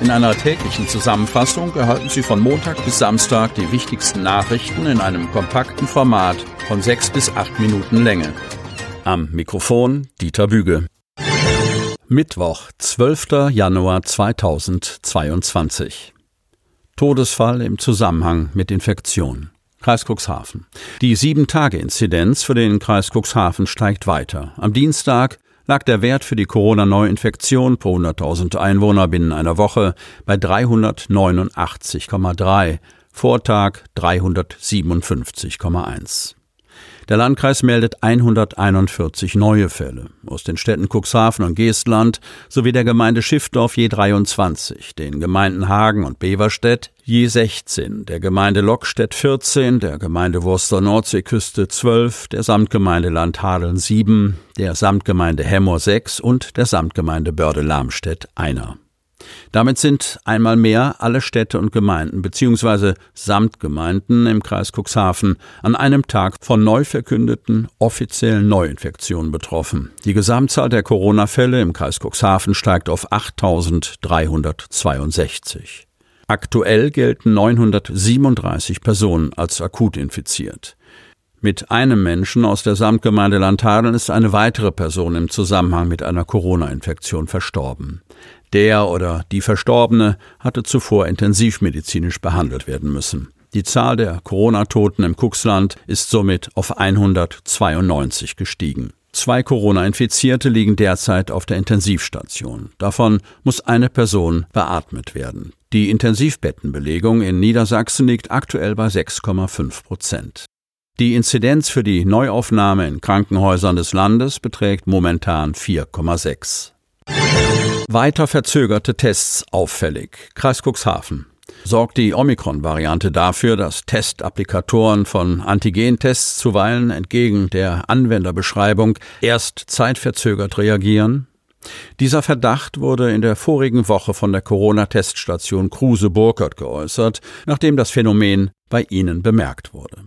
In einer täglichen Zusammenfassung erhalten Sie von Montag bis Samstag die wichtigsten Nachrichten in einem kompakten Format von sechs bis acht Minuten Länge. Am Mikrofon Dieter Büge. Mittwoch, 12. Januar 2022. Todesfall im Zusammenhang mit Infektion. Kreis Cuxhaven. Die 7-Tage-Inzidenz für den Kreis Cuxhaven steigt weiter. Am Dienstag lag der Wert für die Corona-Neuinfektion pro 100.000 Einwohner binnen einer Woche bei 389,3, Vortag 357,1. Der Landkreis meldet 141 neue Fälle. Aus den Städten Cuxhaven und Geestland sowie der Gemeinde Schiffdorf je 23, den Gemeinden Hagen und Beverstedt je 16, der Gemeinde Lockstedt 14, der Gemeinde Wurster Nordseeküste 12, der Samtgemeinde Landhadeln 7, der Samtgemeinde Hemmoor 6 und der Samtgemeinde Börde-Lamstedt einer. Damit sind einmal mehr alle Städte und Gemeinden bzw. Samtgemeinden im Kreis Cuxhaven an einem Tag von neu verkündeten offiziellen Neuinfektionen betroffen. Die Gesamtzahl der Corona-Fälle im Kreis Cuxhaven steigt auf 8.362. Aktuell gelten 937 Personen als akut infiziert. Mit einem Menschen aus der Samtgemeinde Landhadeln ist eine weitere Person im Zusammenhang mit einer Corona-Infektion verstorben. Der oder die Verstorbene hatte zuvor intensivmedizinisch behandelt werden müssen. Die Zahl der Corona-Toten im Kuxland ist somit auf 192 gestiegen. Zwei Corona-Infizierte liegen derzeit auf der Intensivstation. Davon muss eine Person beatmet werden. Die Intensivbettenbelegung in Niedersachsen liegt aktuell bei 6,5 Prozent. Die Inzidenz für die Neuaufnahme in Krankenhäusern des Landes beträgt momentan 4,6. Weiter verzögerte Tests auffällig. Kreis Cuxhaven. Sorgt die Omikron-Variante dafür, dass Testapplikatoren von Antigentests zuweilen entgegen der Anwenderbeschreibung erst zeitverzögert reagieren? Dieser Verdacht wurde in der vorigen Woche von der Corona-Teststation Kruse-Burkert geäußert, nachdem das Phänomen bei ihnen bemerkt wurde.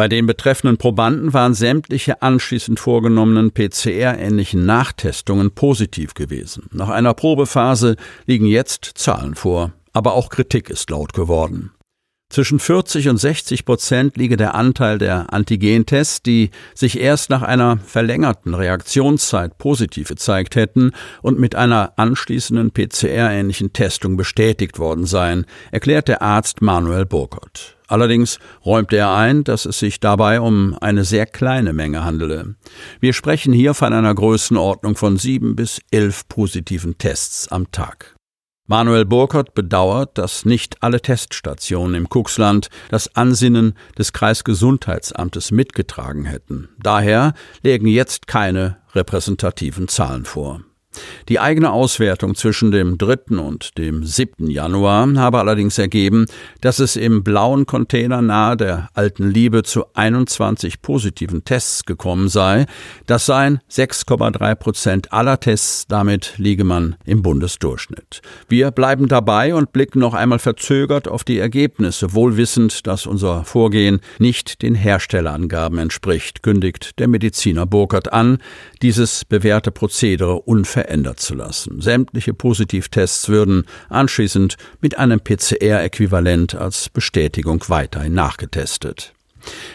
Bei den betreffenden Probanden waren sämtliche anschließend vorgenommenen PCR-ähnlichen Nachtestungen positiv gewesen. Nach einer Probephase liegen jetzt Zahlen vor, aber auch Kritik ist laut geworden. Zwischen 40 und 60 Prozent liege der Anteil der Antigentests, die sich erst nach einer verlängerten Reaktionszeit positiv gezeigt hätten und mit einer anschließenden PCR-ähnlichen Testung bestätigt worden seien, erklärt der Arzt Manuel Burkhardt. Allerdings räumte er ein, dass es sich dabei um eine sehr kleine Menge handele. Wir sprechen hier von einer Größenordnung von sieben bis elf positiven Tests am Tag. Manuel Burkhardt bedauert, dass nicht alle Teststationen im Kuxland das Ansinnen des Kreisgesundheitsamtes mitgetragen hätten. Daher lägen jetzt keine repräsentativen Zahlen vor. Die eigene Auswertung zwischen dem 3. und dem 7. Januar habe allerdings ergeben, dass es im blauen Container nahe der alten Liebe zu 21 positiven Tests gekommen sei. Das seien 6,3 Prozent aller Tests, damit liege man im Bundesdurchschnitt. Wir bleiben dabei und blicken noch einmal verzögert auf die Ergebnisse, wohlwissend, dass unser Vorgehen nicht den Herstellerangaben entspricht, kündigt der Mediziner Burkhardt an, dieses bewährte Prozedere unverändert verändert zu lassen. Sämtliche Positivtests würden anschließend mit einem PCR-Äquivalent als Bestätigung weiterhin nachgetestet.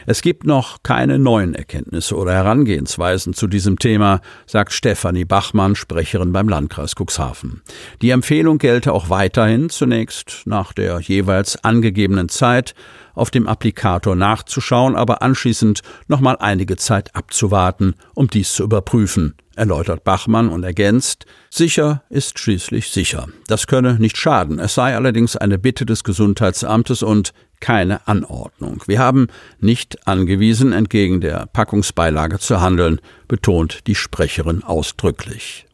Es gibt noch keine neuen Erkenntnisse oder Herangehensweisen zu diesem Thema, sagt Stefanie Bachmann, Sprecherin beim Landkreis Cuxhaven. Die Empfehlung gelte auch weiterhin zunächst nach der jeweils angegebenen Zeit auf dem Applikator nachzuschauen, aber anschließend nochmal einige Zeit abzuwarten, um dies zu überprüfen, erläutert Bachmann und ergänzt, sicher ist schließlich sicher. Das könne nicht schaden. Es sei allerdings eine Bitte des Gesundheitsamtes und keine Anordnung. Wir haben nicht angewiesen, entgegen der Packungsbeilage zu handeln, betont die Sprecherin ausdrücklich.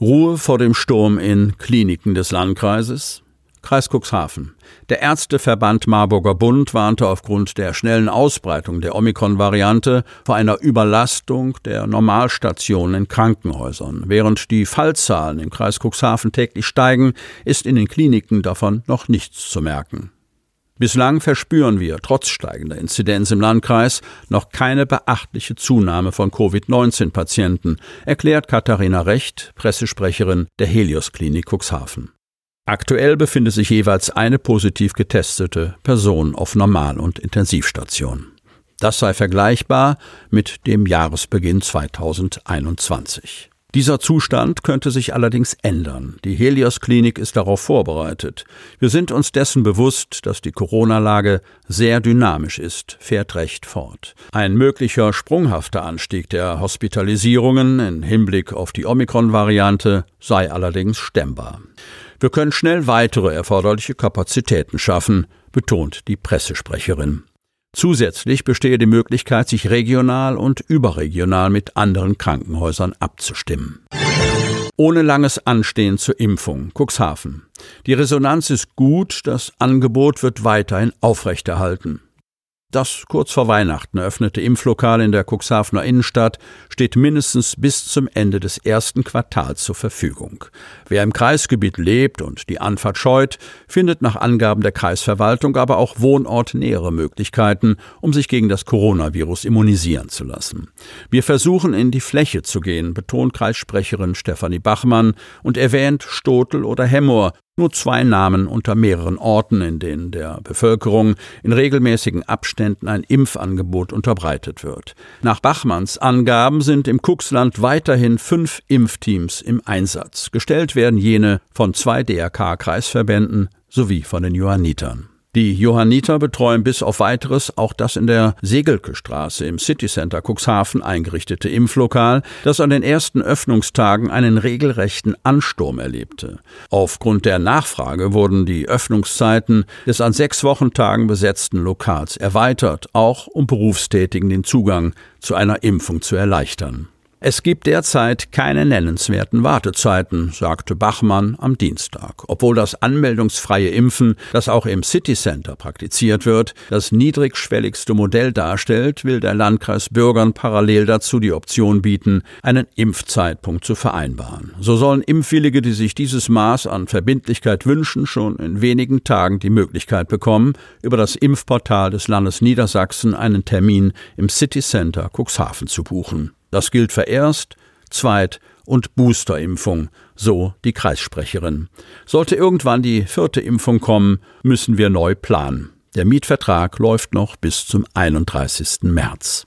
Ruhe vor dem Sturm in Kliniken des Landkreises. Kreis Cuxhaven. Der Ärzteverband Marburger Bund warnte aufgrund der schnellen Ausbreitung der Omikron-Variante vor einer Überlastung der Normalstationen in Krankenhäusern. Während die Fallzahlen im Kreis Cuxhaven täglich steigen, ist in den Kliniken davon noch nichts zu merken. Bislang verspüren wir, trotz steigender Inzidenz im Landkreis, noch keine beachtliche Zunahme von Covid-19-Patienten, erklärt Katharina Recht, Pressesprecherin der Helios Klinik Cuxhaven. Aktuell befindet sich jeweils eine positiv getestete Person auf Normal- und Intensivstation. Das sei vergleichbar mit dem Jahresbeginn 2021. Dieser Zustand könnte sich allerdings ändern. Die Helios Klinik ist darauf vorbereitet. Wir sind uns dessen bewusst, dass die Corona-Lage sehr dynamisch ist, fährt recht fort. Ein möglicher sprunghafter Anstieg der Hospitalisierungen in Hinblick auf die Omikron-Variante sei allerdings stemmbar. Wir können schnell weitere erforderliche Kapazitäten schaffen, betont die Pressesprecherin. Zusätzlich bestehe die Möglichkeit, sich regional und überregional mit anderen Krankenhäusern abzustimmen. Ohne langes Anstehen zur Impfung. Cuxhaven. Die Resonanz ist gut, das Angebot wird weiterhin aufrechterhalten. Das kurz vor Weihnachten eröffnete Impflokal in der Cuxhavener Innenstadt steht mindestens bis zum Ende des ersten Quartals zur Verfügung. Wer im Kreisgebiet lebt und die Anfahrt scheut, findet nach Angaben der Kreisverwaltung aber auch wohnortnähere Möglichkeiten, um sich gegen das Coronavirus immunisieren zu lassen. Wir versuchen in die Fläche zu gehen, betont Kreissprecherin Stefanie Bachmann und erwähnt Stotel oder Hemmoor, nur zwei Namen unter mehreren Orten, in denen der Bevölkerung in regelmäßigen Abständen ein Impfangebot unterbreitet wird. Nach Bachmanns Angaben sind im Kuxland weiterhin fünf Impfteams im Einsatz. Gestellt werden jene von zwei DRK-Kreisverbänden sowie von den Johannitern. Die Johanniter betreuen bis auf weiteres auch das in der Segelke Straße im City Center Cuxhaven eingerichtete Impflokal, das an den ersten Öffnungstagen einen regelrechten Ansturm erlebte. Aufgrund der Nachfrage wurden die Öffnungszeiten des an sechs Wochentagen besetzten Lokals erweitert, auch um Berufstätigen den Zugang zu einer Impfung zu erleichtern. Es gibt derzeit keine nennenswerten Wartezeiten, sagte Bachmann am Dienstag. Obwohl das anmeldungsfreie Impfen, das auch im City Center praktiziert wird, das niedrigschwelligste Modell darstellt, will der Landkreis Bürgern parallel dazu die Option bieten, einen Impfzeitpunkt zu vereinbaren. So sollen Impfwillige, die sich dieses Maß an Verbindlichkeit wünschen, schon in wenigen Tagen die Möglichkeit bekommen, über das Impfportal des Landes Niedersachsen einen Termin im City Center Cuxhaven zu buchen. Das gilt für Erst-, Zweit- und Boosterimpfung, so die Kreissprecherin. Sollte irgendwann die vierte Impfung kommen, müssen wir neu planen. Der Mietvertrag läuft noch bis zum 31. März.